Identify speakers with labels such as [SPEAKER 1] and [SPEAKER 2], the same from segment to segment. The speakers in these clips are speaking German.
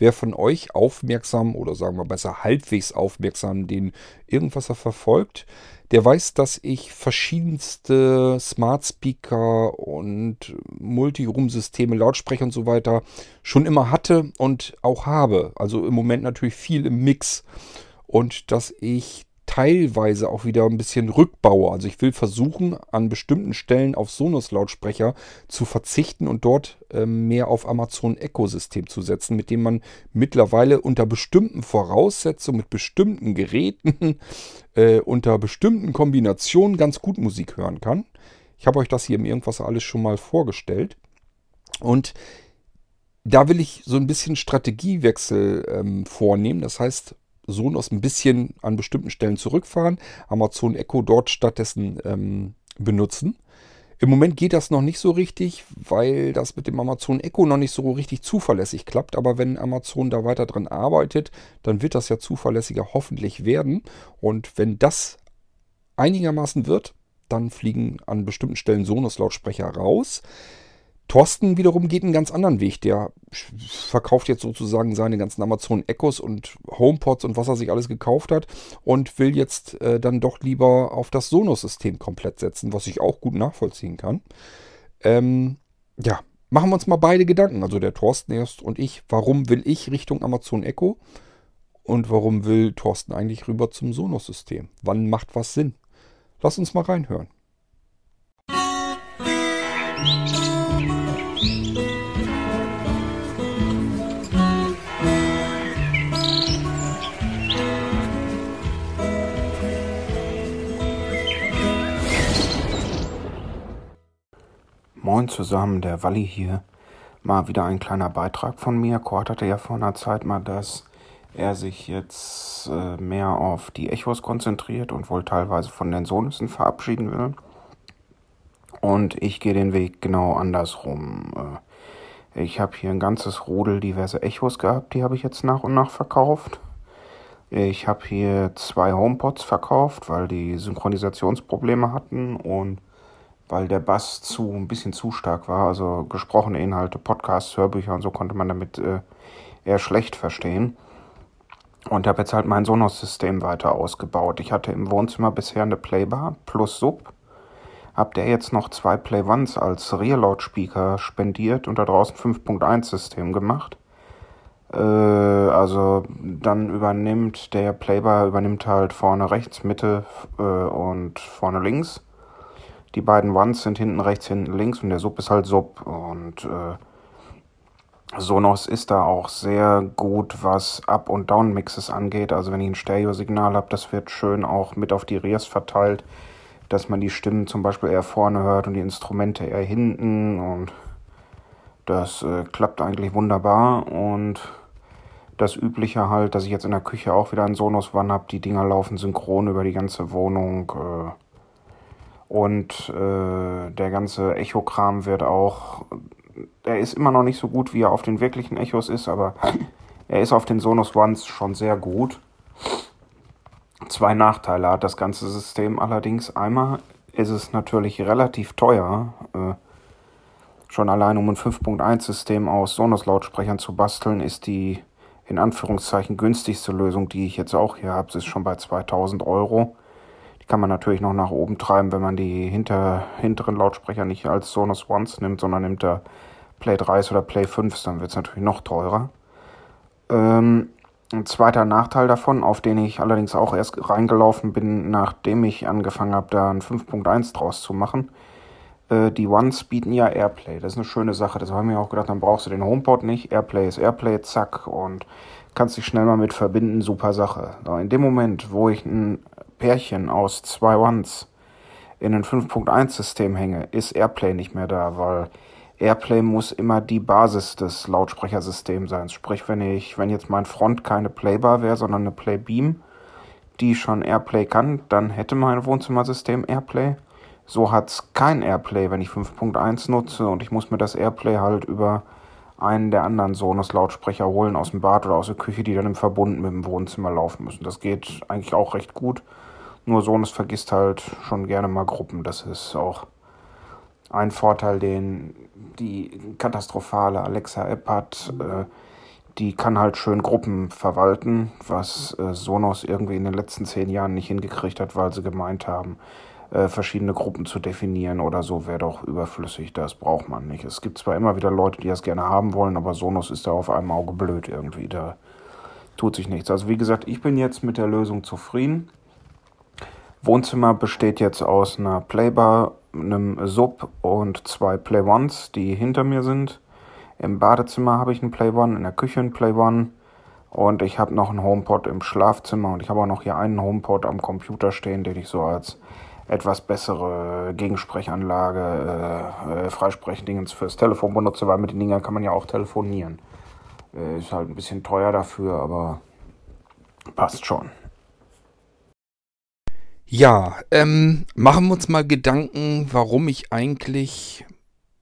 [SPEAKER 1] Wer von euch aufmerksam oder sagen wir besser halbwegs aufmerksam den Irgendwasser verfolgt, der weiß, dass ich verschiedenste Smart Speaker und Multiroom-Systeme, Lautsprecher und so weiter schon immer hatte und auch habe. Also im Moment natürlich viel im Mix. Und dass ich teilweise auch wieder ein bisschen rückbaue. Also ich will versuchen, an bestimmten Stellen auf Sonos-Lautsprecher zu verzichten und dort äh, mehr auf Amazon Echo-System zu setzen, mit dem man mittlerweile unter bestimmten Voraussetzungen, mit bestimmten Geräten, äh, unter bestimmten Kombinationen ganz gut Musik hören kann. Ich habe euch das hier im Irgendwas alles schon mal vorgestellt. Und da will ich so ein bisschen Strategiewechsel ähm, vornehmen. Das heißt, Sonos ein bisschen an bestimmten Stellen zurückfahren, Amazon Echo dort stattdessen ähm, benutzen. Im Moment geht das noch nicht so richtig, weil das mit dem Amazon Echo noch nicht so richtig zuverlässig klappt. Aber wenn Amazon da weiter dran arbeitet, dann wird das ja zuverlässiger hoffentlich werden. Und wenn das einigermaßen wird, dann fliegen an bestimmten Stellen Sonos-Lautsprecher raus. Thorsten wiederum geht einen ganz anderen Weg. Der verkauft jetzt sozusagen seine ganzen Amazon Echos und HomePods und was er sich alles gekauft hat und will jetzt äh, dann doch lieber auf das Sonos-System komplett setzen, was ich auch gut nachvollziehen kann. Ähm, ja, machen wir uns mal beide Gedanken. Also der Thorsten erst und ich. Warum will ich Richtung Amazon Echo? Und warum will Thorsten eigentlich rüber zum Sonos-System? Wann macht was Sinn? Lass uns mal reinhören.
[SPEAKER 2] Moin zusammen, der Walli hier. Mal wieder ein kleiner Beitrag von mir. Kurt hatte ja vor einer Zeit mal, dass er sich jetzt äh, mehr auf die Echos konzentriert und wohl teilweise von den Sonussen verabschieden will. Und ich gehe den Weg genau andersrum. Äh, ich habe hier ein ganzes Rudel diverse Echos gehabt, die habe ich jetzt nach und nach verkauft. Ich habe hier zwei HomePods verkauft, weil die Synchronisationsprobleme hatten und weil der Bass zu ein bisschen zu stark war. Also gesprochene Inhalte, Podcasts, Hörbücher und so konnte man damit äh, eher schlecht verstehen. Und habe jetzt halt mein Sonos-System weiter ausgebaut. Ich hatte im Wohnzimmer bisher eine Playbar plus Sub. Hab der jetzt noch zwei Play Ones als Rear-Lautspeaker spendiert und da draußen 5.1 System gemacht. Äh, also dann übernimmt der Playbar übernimmt halt vorne rechts, Mitte äh, und vorne links die beiden Ones sind hinten rechts, hinten links und der Sub ist halt Sub. Und äh, Sonos ist da auch sehr gut, was Up- und Down-Mixes angeht. Also wenn ich ein Stereo-Signal habe, das wird schön auch mit auf die Rears verteilt, dass man die Stimmen zum Beispiel eher vorne hört und die Instrumente eher hinten. Und das äh, klappt eigentlich wunderbar. Und das Übliche halt, dass ich jetzt in der Küche auch wieder einen Sonos One habe. Die Dinger laufen synchron über die ganze Wohnung. Äh, und äh, der ganze Echo-Kram wird auch. Er ist immer noch nicht so gut, wie er auf den wirklichen Echos ist, aber er ist auf den Sonos Ones schon sehr gut. Zwei Nachteile hat das ganze System allerdings. Einmal ist es natürlich relativ teuer, äh, schon allein um ein 5.1-System aus Sonos-Lautsprechern zu basteln, ist die in Anführungszeichen günstigste Lösung, die ich jetzt auch hier habe, ist schon bei 2000 Euro kann man natürlich noch nach oben treiben, wenn man die hinter, hinteren Lautsprecher nicht als Sonos Ones nimmt, sondern nimmt der Play 3 oder Play 5, dann wird es natürlich noch teurer. Ähm, ein zweiter Nachteil davon, auf den ich allerdings auch erst reingelaufen bin, nachdem ich angefangen habe, da ein 5.1 draus zu machen. Äh, die Ones bieten ja Airplay. Das ist eine schöne Sache. Das haben wir auch gedacht, dann brauchst du den HomePod nicht. Airplay ist Airplay, zack, und kannst dich schnell mal mit verbinden. Super Sache. In dem Moment, wo ich ein Pärchen aus zwei Ones in ein 5.1-System hänge, ist Airplay nicht mehr da, weil Airplay muss immer die Basis des Lautsprechersystems sein. Sprich, wenn ich, wenn jetzt mein Front keine Playbar wäre, sondern eine Playbeam, die schon Airplay kann, dann hätte mein Wohnzimmersystem Airplay. So hat es kein Airplay, wenn ich 5.1 nutze und ich muss mir das Airplay halt über einen der anderen Sonos-Lautsprecher holen aus dem Bad oder aus der Küche, die dann im Verbund mit dem Wohnzimmer laufen müssen. Das geht eigentlich auch recht gut. Nur Sonos vergisst halt schon gerne mal Gruppen. Das ist auch ein Vorteil, den die katastrophale Alexa-App hat. Äh, die kann halt schön Gruppen verwalten, was äh, Sonos irgendwie in den letzten zehn Jahren nicht hingekriegt hat, weil sie gemeint haben, äh, verschiedene Gruppen zu definieren oder so wäre doch überflüssig. Das braucht man nicht. Es gibt zwar immer wieder Leute, die das gerne haben wollen, aber Sonos ist da auf einem Auge blöd irgendwie. Da tut sich nichts. Also wie gesagt, ich bin jetzt mit der Lösung zufrieden. Wohnzimmer besteht jetzt aus einer Playbar, einem Sub und zwei Play Ones, die hinter mir sind. Im Badezimmer habe ich einen Play One, in der Küche einen Play One und ich habe noch einen HomePod im Schlafzimmer und ich habe auch noch hier einen HomePod am Computer stehen, den ich so als etwas bessere Gegensprechanlage, äh, äh, Freisprechdingens fürs Telefon benutze, weil mit den Dingern kann man ja auch telefonieren. Äh, ist halt ein bisschen teuer dafür, aber passt schon.
[SPEAKER 1] Ja, ähm, machen wir uns mal Gedanken, warum ich eigentlich,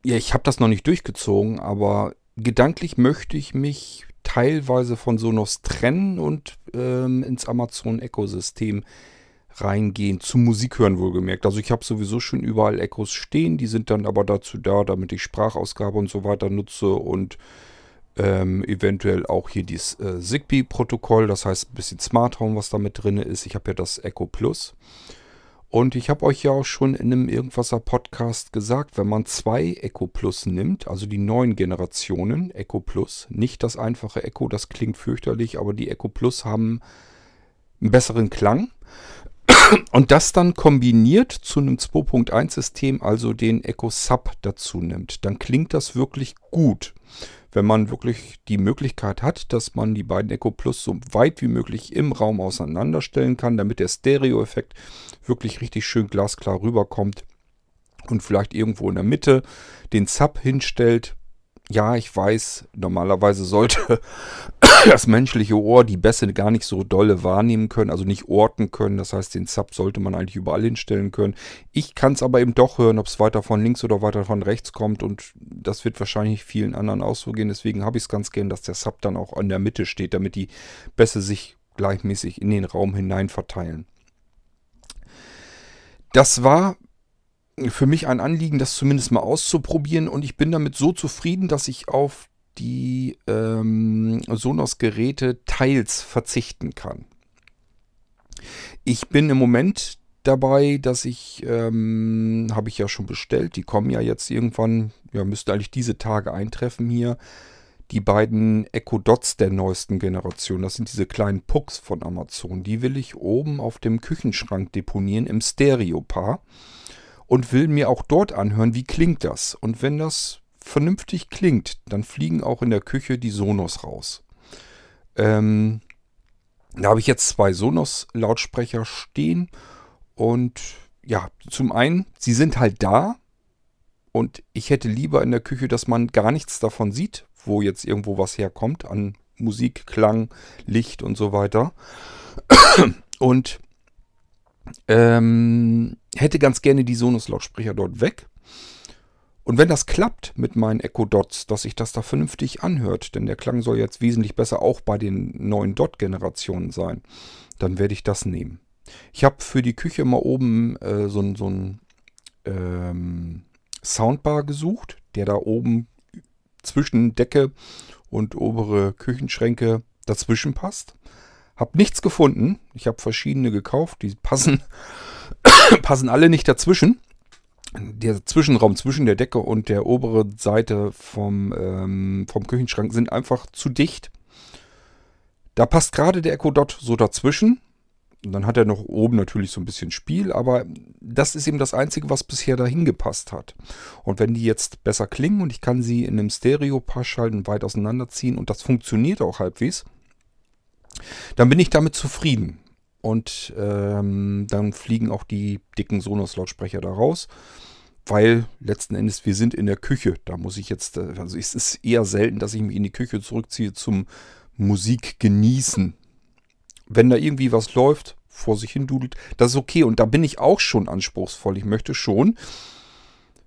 [SPEAKER 1] ja, ich habe das noch nicht durchgezogen, aber gedanklich möchte ich mich teilweise von Sonos trennen und ähm, ins Amazon Ecosystem reingehen, zum Musik hören wohlgemerkt. Also ich habe sowieso schon überall Echos stehen, die sind dann aber dazu da, damit ich Sprachausgabe und so weiter nutze und ähm, eventuell auch hier dieses äh, Zigbee-Protokoll, das heißt ein bisschen Smart Home, was da mit drin ist. Ich habe ja das Echo Plus. Und ich habe euch ja auch schon in einem Irgendwasser Podcast gesagt, wenn man zwei Echo Plus nimmt, also die neuen Generationen Echo Plus, nicht das einfache Echo, das klingt fürchterlich, aber die Echo Plus haben einen besseren Klang. Und das dann kombiniert zu einem 2.1 System, also den Echo Sub dazu nimmt, dann klingt das wirklich gut wenn man wirklich die Möglichkeit hat, dass man die beiden Echo Plus so weit wie möglich im Raum auseinanderstellen kann, damit der Stereo-Effekt wirklich richtig schön glasklar rüberkommt und vielleicht irgendwo in der Mitte den Sub hinstellt, ja, ich weiß, normalerweise sollte das menschliche Ohr die Bässe gar nicht so dolle wahrnehmen können, also nicht orten können. Das heißt, den Sub sollte man eigentlich überall hinstellen können. Ich kann es aber eben doch hören, ob es weiter von links oder weiter von rechts kommt und das wird wahrscheinlich vielen anderen auch so gehen. Deswegen habe ich es ganz gern, dass der Sub dann auch an der Mitte steht, damit die Bässe sich gleichmäßig in den Raum hinein verteilen. Das war für mich ein Anliegen, das zumindest mal auszuprobieren und ich bin damit so zufrieden, dass ich auf die ähm, Sonos-Geräte teils verzichten kann. Ich bin im Moment dabei, dass ich, ähm, habe ich ja schon bestellt, die kommen ja jetzt irgendwann, ja, müsste eigentlich diese Tage eintreffen hier, die beiden Echo Dots der neuesten Generation. Das sind diese kleinen Pucks von Amazon. Die will ich oben auf dem Küchenschrank deponieren im Stereo-Paar und will mir auch dort anhören, wie klingt das. Und wenn das vernünftig klingt, dann fliegen auch in der Küche die Sonos raus. Ähm, da habe ich jetzt zwei Sonos-Lautsprecher stehen und ja, zum einen, sie sind halt da und ich hätte lieber in der Küche, dass man gar nichts davon sieht, wo jetzt irgendwo was herkommt an Musik, Klang, Licht und so weiter. Und ähm, hätte ganz gerne die Sonos-Lautsprecher dort weg. Und wenn das klappt mit meinen Echo Dots, dass sich das da vernünftig anhört, denn der Klang soll jetzt wesentlich besser auch bei den neuen Dot-Generationen sein, dann werde ich das nehmen. Ich habe für die Küche mal oben äh, so, so ein ähm, Soundbar gesucht, der da oben zwischen Decke und obere Küchenschränke dazwischen passt. Hab nichts gefunden. Ich habe verschiedene gekauft, die passen, passen alle nicht dazwischen. Der Zwischenraum zwischen der Decke und der oberen Seite vom, ähm, vom Küchenschrank sind einfach zu dicht. Da passt gerade der Echo Dot so dazwischen. Und dann hat er noch oben natürlich so ein bisschen Spiel, aber das ist eben das Einzige, was bisher dahin gepasst hat. Und wenn die jetzt besser klingen und ich kann sie in einem Stereo-Paar schalten, weit auseinanderziehen und das funktioniert auch halbwegs, dann bin ich damit zufrieden. Und ähm, dann fliegen auch die dicken Sonos-Lautsprecher da raus. Weil letzten Endes wir sind in der Küche. Da muss ich jetzt, äh, also es ist eher selten, dass ich mich in die Küche zurückziehe zum Musik genießen. Wenn da irgendwie was läuft, vor sich hin dudelt, das ist okay. Und da bin ich auch schon anspruchsvoll. Ich möchte schon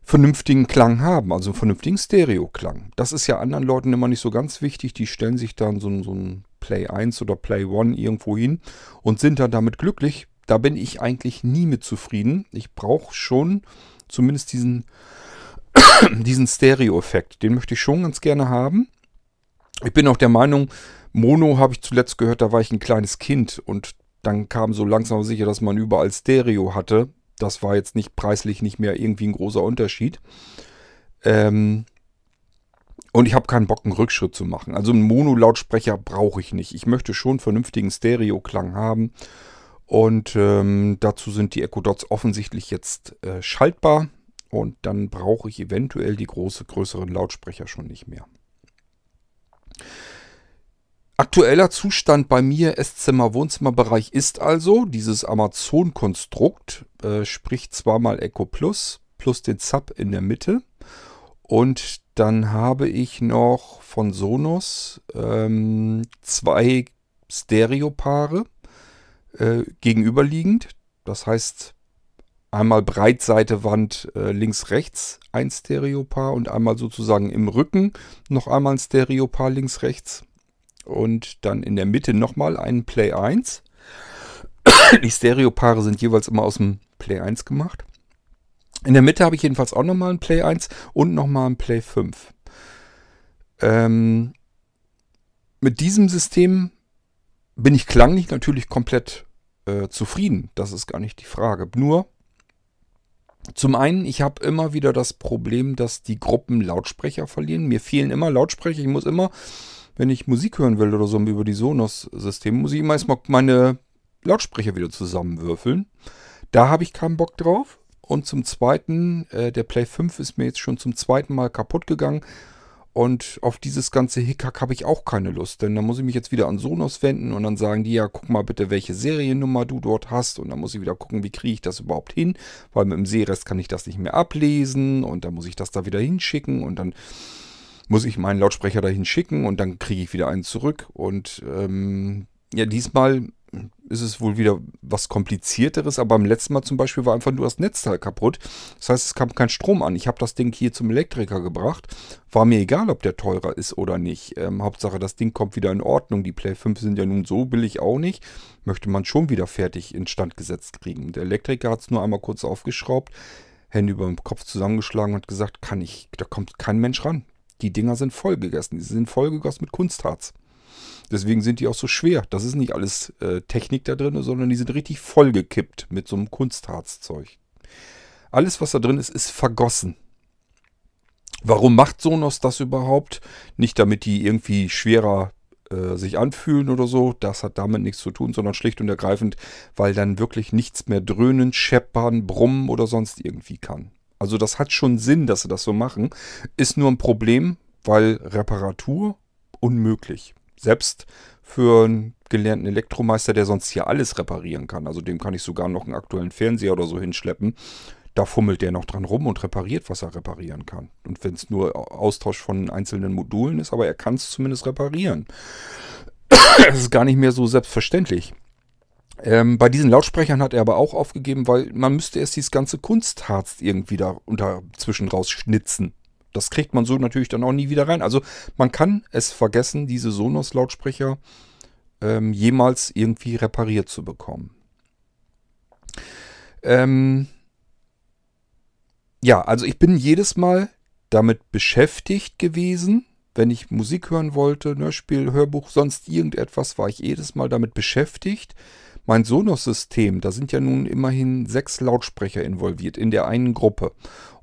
[SPEAKER 1] vernünftigen Klang haben, also einen vernünftigen Stereo-Klang. Das ist ja anderen Leuten immer nicht so ganz wichtig. Die stellen sich dann so, so ein Play 1 oder Play 1 irgendwo hin und sind dann damit glücklich. Da bin ich eigentlich nie mit zufrieden. Ich brauche schon zumindest diesen, diesen Stereo-Effekt. Den möchte ich schon ganz gerne haben. Ich bin auch der Meinung, Mono habe ich zuletzt gehört, da war ich ein kleines Kind und dann kam so langsam sicher, dass man überall Stereo hatte. Das war jetzt nicht preislich nicht mehr irgendwie ein großer Unterschied. Ähm, und ich habe keinen Bock, einen Rückschritt zu machen. Also einen Mono-Lautsprecher brauche ich nicht. Ich möchte schon vernünftigen Stereo-Klang haben. Und ähm, dazu sind die Echo Dots offensichtlich jetzt äh, schaltbar. Und dann brauche ich eventuell die große, größeren Lautsprecher schon nicht mehr. Aktueller Zustand bei mir Esszimmer-Wohnzimmerbereich ist also dieses Amazon-Konstrukt, äh, sprich zweimal Echo Plus plus den Sub in der Mitte. Und dann habe ich noch von Sonos ähm, zwei Stereopaare äh, gegenüberliegend. Das heißt, einmal Breitseite Wand äh, links rechts ein Stereopaar und einmal sozusagen im Rücken noch einmal ein Stereopaar links rechts und dann in der Mitte nochmal ein Play 1. Die Stereopaare sind jeweils immer aus dem Play 1 gemacht. In der Mitte habe ich jedenfalls auch nochmal ein Play 1 und nochmal ein Play 5. Ähm, mit diesem System bin ich klanglich natürlich komplett äh, zufrieden. Das ist gar nicht die Frage. Nur zum einen, ich habe immer wieder das Problem, dass die Gruppen Lautsprecher verlieren. Mir fehlen immer Lautsprecher. Ich muss immer, wenn ich Musik hören will oder so über die Sonos-Systeme, muss ich immer erstmal meine Lautsprecher wieder zusammenwürfeln. Da habe ich keinen Bock drauf. Und zum zweiten, äh, der Play 5 ist mir jetzt schon zum zweiten Mal kaputt gegangen. Und auf dieses ganze Hickhack habe ich auch keine Lust, denn da muss ich mich jetzt wieder an Sonos wenden und dann sagen die, ja, guck mal bitte, welche Seriennummer du dort hast. Und dann muss ich wieder gucken, wie kriege ich das überhaupt hin, weil mit dem Sehrest kann ich das nicht mehr ablesen und dann muss ich das da wieder hinschicken und dann muss ich meinen Lautsprecher dahin schicken und dann kriege ich wieder einen zurück. Und ähm, ja, diesmal ist es wohl wieder was komplizierteres, aber beim letzten Mal zum Beispiel war einfach nur das Netzteil kaputt. Das heißt, es kam kein Strom an. Ich habe das Ding hier zum Elektriker gebracht. War mir egal, ob der teurer ist oder nicht. Ähm, Hauptsache, das Ding kommt wieder in Ordnung. Die Play 5 sind ja nun so billig auch nicht. Möchte man schon wieder fertig instand gesetzt kriegen. Der Elektriker hat es nur einmal kurz aufgeschraubt, Hände über dem Kopf zusammengeschlagen und gesagt, kann ich, da kommt kein Mensch ran. Die Dinger sind vollgegessen. Die sind vollgegossen mit Kunstharz. Deswegen sind die auch so schwer. Das ist nicht alles äh, Technik da drin, sondern die sind richtig vollgekippt mit so einem Kunstharzzeug. Alles, was da drin ist, ist vergossen. Warum macht Sonos das überhaupt? Nicht damit die irgendwie schwerer äh, sich anfühlen oder so. Das hat damit nichts zu tun, sondern schlicht und ergreifend, weil dann wirklich nichts mehr dröhnen, scheppern, brummen oder sonst irgendwie kann. Also das hat schon Sinn, dass sie das so machen. Ist nur ein Problem, weil Reparatur unmöglich. Selbst für einen gelernten Elektromeister, der sonst hier alles reparieren kann. Also dem kann ich sogar noch einen aktuellen Fernseher oder so hinschleppen. Da fummelt der noch dran rum und repariert, was er reparieren kann. Und wenn es nur Austausch von einzelnen Modulen ist, aber er kann es zumindest reparieren. Das ist gar nicht mehr so selbstverständlich. Ähm, bei diesen Lautsprechern hat er aber auch aufgegeben, weil man müsste erst dieses ganze Kunstharz irgendwie da unter zwischen rausschnitzen. Das kriegt man so natürlich dann auch nie wieder rein. Also man kann es vergessen, diese Sonos-Lautsprecher ähm, jemals irgendwie repariert zu bekommen. Ähm ja, also ich bin jedes Mal damit beschäftigt gewesen, wenn ich Musik hören wollte, Hörspiel, Hörbuch, sonst irgendetwas, war ich jedes Mal damit beschäftigt, mein Sonos-System, da sind ja nun immerhin sechs Lautsprecher involviert in der einen Gruppe.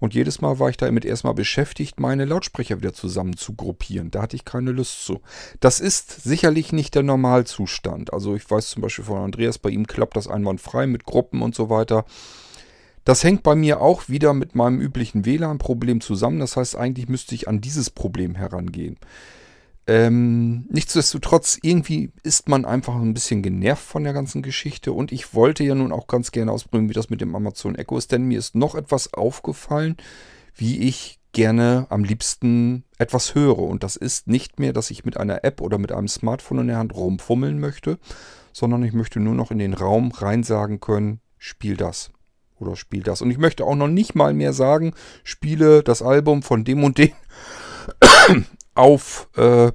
[SPEAKER 1] Und jedes Mal war ich damit erstmal beschäftigt, meine Lautsprecher wieder zusammen zu gruppieren. Da hatte ich keine Lust zu. Das ist sicherlich nicht der Normalzustand. Also ich weiß zum Beispiel von Andreas, bei ihm klappt das einwandfrei mit Gruppen und so weiter. Das hängt bei mir auch wieder mit meinem üblichen WLAN-Problem zusammen. Das heißt, eigentlich müsste ich an dieses Problem herangehen. Ähm, nichtsdestotrotz, irgendwie ist man einfach ein bisschen genervt von der ganzen Geschichte und ich wollte ja nun auch ganz gerne ausprobieren, wie das mit dem Amazon Echo ist, denn mir ist noch etwas aufgefallen, wie ich gerne am liebsten etwas höre. Und das ist nicht mehr, dass ich mit einer App oder mit einem Smartphone in der Hand rumfummeln möchte, sondern ich möchte nur noch in den Raum rein sagen können, spiel das oder spiel das. Und ich möchte auch noch nicht mal mehr sagen, spiele das Album von dem und dem auf äh,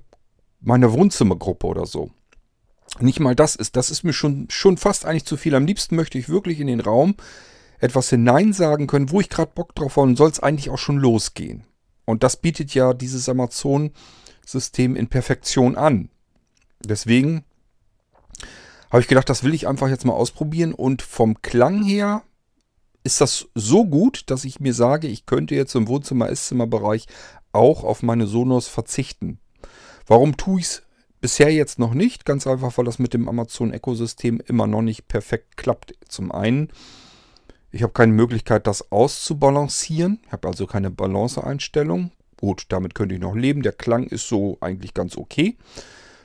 [SPEAKER 1] meiner Wohnzimmergruppe oder so. Nicht mal das ist, das ist mir schon, schon fast eigentlich zu viel. Am liebsten möchte ich wirklich in den Raum etwas hineinsagen können, wo ich gerade Bock drauf habe und soll es eigentlich auch schon losgehen. Und das bietet ja dieses Amazon System in Perfektion an. Deswegen habe ich gedacht, das will ich einfach jetzt mal ausprobieren und vom Klang her ist das so gut, dass ich mir sage, ich könnte jetzt im Wohnzimmer-Esszimmerbereich auch auf meine Sonos verzichten. Warum tue ich es bisher jetzt noch nicht? Ganz einfach, weil das mit dem Amazon Echo-System immer noch nicht perfekt klappt. Zum einen, ich habe keine Möglichkeit, das auszubalancieren. Ich habe also keine Balanceeinstellung. Gut, damit könnte ich noch leben. Der Klang ist so eigentlich ganz okay.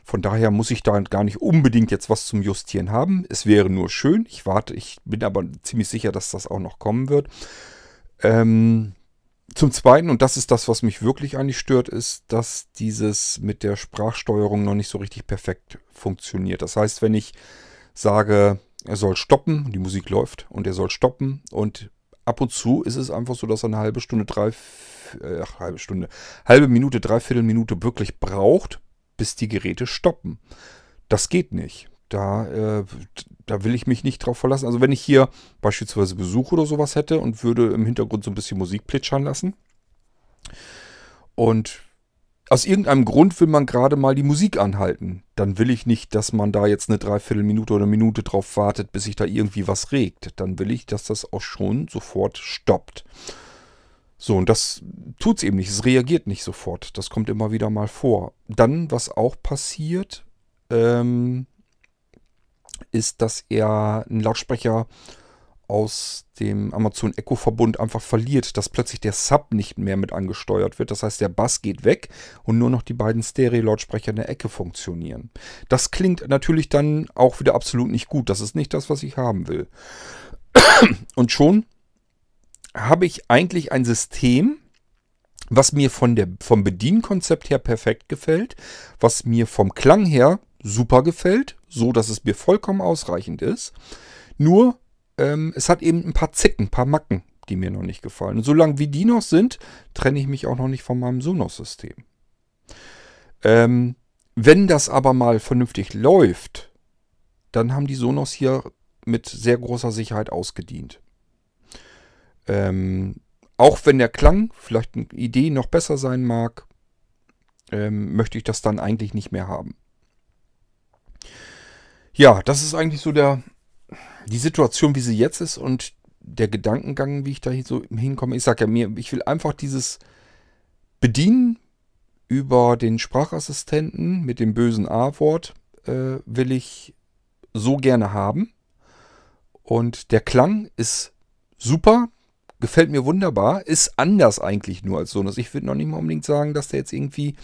[SPEAKER 1] Von daher muss ich da gar nicht unbedingt jetzt was zum Justieren haben. Es wäre nur schön. Ich warte, ich bin aber ziemlich sicher, dass das auch noch kommen wird. Ähm, zum Zweiten, und das ist das, was mich wirklich eigentlich stört, ist, dass dieses mit der Sprachsteuerung noch nicht so richtig perfekt funktioniert. Das heißt, wenn ich sage, er soll stoppen, die Musik läuft und er soll stoppen und ab und zu ist es einfach so, dass er eine halbe Stunde, drei, äh, halbe Stunde, halbe Minute, dreiviertel Minute wirklich braucht, bis die Geräte stoppen. Das geht nicht. Da, äh, da will ich mich nicht drauf verlassen. Also wenn ich hier beispielsweise Besuch oder sowas hätte und würde im Hintergrund so ein bisschen Musik plitschern lassen und aus irgendeinem Grund will man gerade mal die Musik anhalten, dann will ich nicht, dass man da jetzt eine Dreiviertelminute oder eine Minute drauf wartet, bis sich da irgendwie was regt. Dann will ich, dass das auch schon sofort stoppt. So, und das tut es eben nicht. Es reagiert nicht sofort. Das kommt immer wieder mal vor. Dann, was auch passiert, ähm, ist, dass er einen Lautsprecher aus dem Amazon Echo Verbund einfach verliert, dass plötzlich der Sub nicht mehr mit angesteuert wird. Das heißt, der Bass geht weg und nur noch die beiden Stereo-Lautsprecher in der Ecke funktionieren. Das klingt natürlich dann auch wieder absolut nicht gut. Das ist nicht das, was ich haben will. Und schon habe ich eigentlich ein System, was mir von der, vom Bedienkonzept her perfekt gefällt, was mir vom Klang her super gefällt, so dass es mir vollkommen ausreichend ist. Nur, ähm, es hat eben ein paar Zicken, ein paar Macken, die mir noch nicht gefallen. Und solange wie die noch sind, trenne ich mich auch noch nicht von meinem Sonos-System. Ähm, wenn das aber mal vernünftig läuft, dann haben die Sonos hier mit sehr großer Sicherheit ausgedient. Ähm, auch wenn der Klang vielleicht eine Idee noch besser sein mag, ähm, möchte ich das dann eigentlich nicht mehr haben. Ja, das ist eigentlich so der, die Situation, wie sie jetzt ist und der Gedankengang, wie ich da so hinkomme. Ich sage ja mir, ich will einfach dieses Bedienen über den Sprachassistenten mit dem bösen A-Wort äh, will ich so gerne haben. Und der Klang ist super. Gefällt mir wunderbar. Ist anders eigentlich nur als Sonos. Ich würde noch nicht mal unbedingt sagen, dass der jetzt irgendwie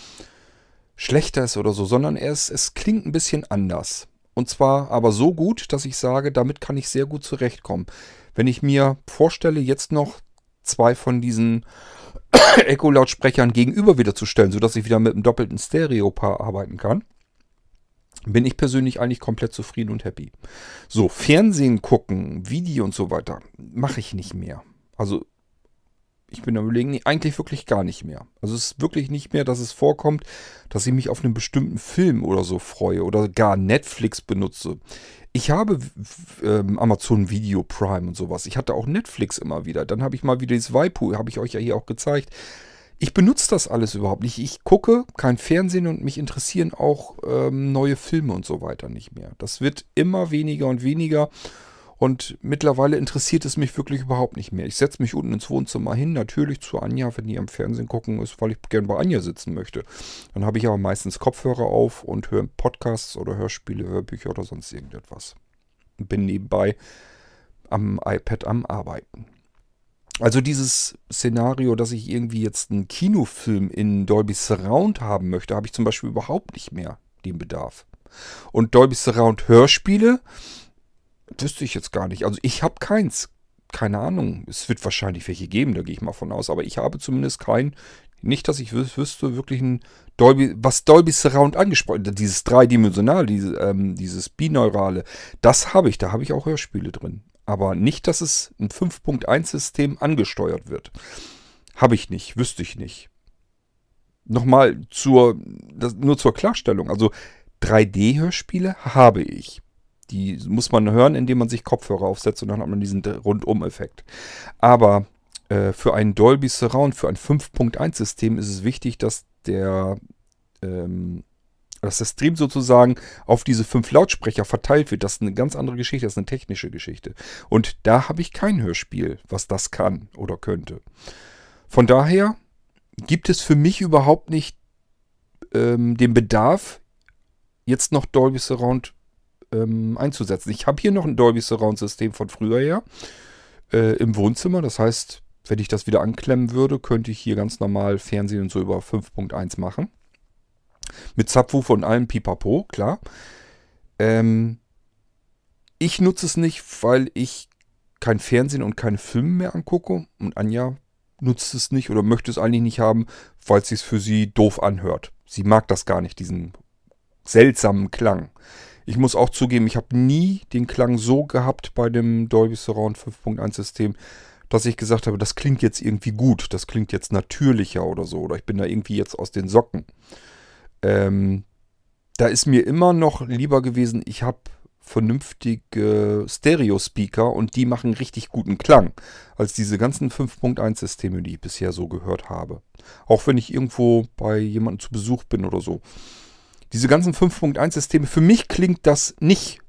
[SPEAKER 1] schlechter ist oder so, sondern er ist, es klingt ein bisschen anders. Und zwar aber so gut, dass ich sage, damit kann ich sehr gut zurechtkommen. Wenn ich mir vorstelle, jetzt noch zwei von diesen Echo-Lautsprechern gegenüber wieder zu stellen, sodass ich wieder mit einem doppelten Stereo-Paar arbeiten kann, bin ich persönlich eigentlich komplett zufrieden und happy. So, Fernsehen gucken, Video und so weiter, mache ich nicht mehr. Also ich bin am überlegen, nee, eigentlich wirklich gar nicht mehr. Also es ist wirklich nicht mehr, dass es vorkommt, dass ich mich auf einen bestimmten Film oder so freue oder gar Netflix benutze. Ich habe ähm, Amazon Video Prime und sowas. Ich hatte auch Netflix immer wieder. Dann habe ich mal wieder dieses Waipu, habe ich euch ja hier auch gezeigt. Ich benutze das alles überhaupt nicht. Ich gucke kein Fernsehen und mich interessieren auch ähm, neue Filme und so weiter nicht mehr. Das wird immer weniger und weniger. Und mittlerweile interessiert es mich wirklich überhaupt nicht mehr. Ich setze mich unten ins Wohnzimmer hin, natürlich zu Anja, wenn die am Fernsehen gucken ist, weil ich gern bei Anja sitzen möchte. Dann habe ich aber meistens Kopfhörer auf und höre Podcasts oder Hörspiele, Hörbücher oder sonst irgendetwas. Bin nebenbei am iPad am Arbeiten. Also dieses Szenario, dass ich irgendwie jetzt einen Kinofilm in Dolby Surround haben möchte, habe ich zum Beispiel überhaupt nicht mehr den Bedarf. Und Dolby Surround Hörspiele, wüsste ich jetzt gar nicht. Also ich habe keins. Keine Ahnung. Es wird wahrscheinlich welche geben, da gehe ich mal von aus. Aber ich habe zumindest kein, nicht, dass ich wüsste, wirklich ein Dolby, was Dolby Surround angesprochen dieses dreidimensionale, diese, ähm, dieses binaurale, das habe ich, da habe ich auch Hörspiele drin. Aber nicht, dass es ein 5.1-System angesteuert wird. Habe ich nicht, wüsste ich nicht. Nochmal zur, das, nur zur Klarstellung. Also 3D-Hörspiele habe ich. Die muss man hören, indem man sich Kopfhörer aufsetzt und dann hat man diesen Rundum-Effekt. Aber äh, für ein Dolby Surround, für ein 5.1-System ist es wichtig, dass der ähm, dass der Stream sozusagen auf diese fünf Lautsprecher verteilt wird, das ist eine ganz andere Geschichte, das ist eine technische Geschichte. Und da habe ich kein Hörspiel, was das kann oder könnte. Von daher gibt es für mich überhaupt nicht ähm, den Bedarf, jetzt noch Dolby Surround ähm, einzusetzen. Ich habe hier noch ein Dolby Surround System von früher her äh, im Wohnzimmer. Das heißt, wenn ich das wieder anklemmen würde, könnte ich hier ganz normal Fernsehen und so über 5.1 machen. Mit Subwoofer und allem Pipapo, klar. Ähm, ich nutze es nicht, weil ich kein Fernsehen und keine Filme mehr angucke. Und Anja nutzt es nicht oder möchte es eigentlich nicht haben, weil es sich für sie doof anhört. Sie mag das gar nicht, diesen seltsamen Klang. Ich muss auch zugeben, ich habe nie den Klang so gehabt bei dem Dolby Surround 5.1 System, dass ich gesagt habe, das klingt jetzt irgendwie gut, das klingt jetzt natürlicher oder so, oder ich bin da irgendwie jetzt aus den Socken. Ähm, da ist mir immer noch lieber gewesen, ich habe vernünftige Stereo-Speaker und die machen richtig guten Klang, als diese ganzen 5.1-Systeme, die ich bisher so gehört habe. Auch wenn ich irgendwo bei jemandem zu Besuch bin oder so. Diese ganzen 5.1-Systeme, für mich klingt das nicht